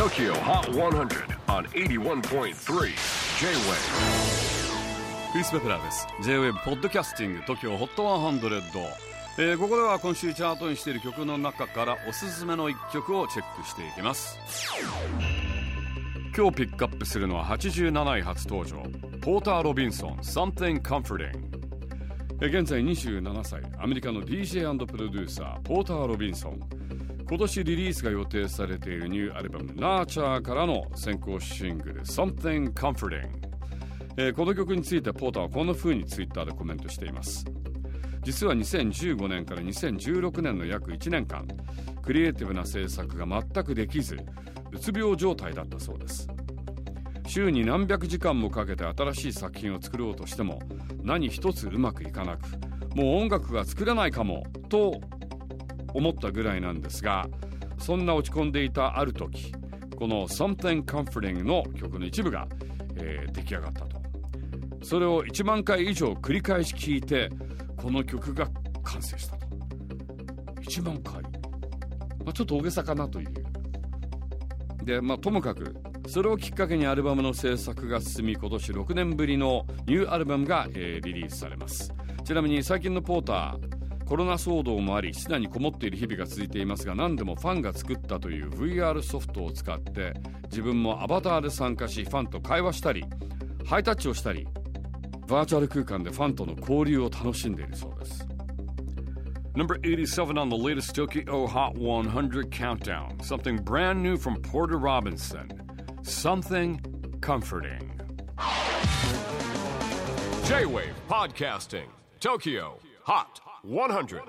TOKYO HOT 100 on 81.3 J-WAVE クリス・ベプラーです。J-WAVE ポッドキャスティング TOKYO HOT 100、えー、ここでは今週チャートにしている曲の中からおすすめの一曲をチェックしていきます。今日ピックアップするのは87位初登場。ポーター・ロビンソン Something Comforting 現在27歳。アメリカの DJ& プロデューサーポーター・ロビンソン今年リリースが予定されているニューアルバム「ナーチャーからの先行シングル「Something Comforting」えー、この曲についてポーターはこんな風にツイッターでコメントしています。実は2015年から2016年の約1年間クリエイティブな制作が全くできずうつ病状態だったそうです。週に何百時間もかけて新しい作品を作ろうとしても何一つうまくいかなくもう音楽が作れないかもと思ったぐらいなんですがそんな落ち込んでいたある時この「Something Comforting」の曲の一部が、えー、出来上がったと。それを1万回以上繰り返し聴いてこの曲が完成したと。1万回、まあ、ちょっと大げさかなという。でまあともかくそれをきっかけにアルバムの制作が進み今年6年ぶりのニューアルバムが、えー、リリースされます。ちなみに最近のポーターコロナ騒動もあり室内にこもっている日々が続いていますが何でもファンが作ったという VR ソフトを使って自分もアバターで参加しファンと会話したりハイタッチをしたりバーチャル空間でファンとの交流を楽しんでいるそうです Number 87 on the latest Tokyo Hot 100 countdown. Something brand new from Porter Robinson. Something comforting. J-Wave Podcasting Tokyo Hot 100